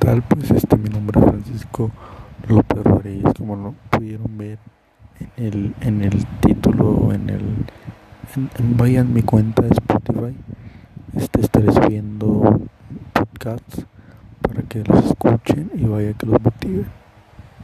tal? Pues este mi nombre es Francisco López Rodríguez, como lo pudieron ver en el, en el título, en el en, vayan mi cuenta de Spotify. Este estaré subiendo podcasts para que los escuchen y vaya que los motiven.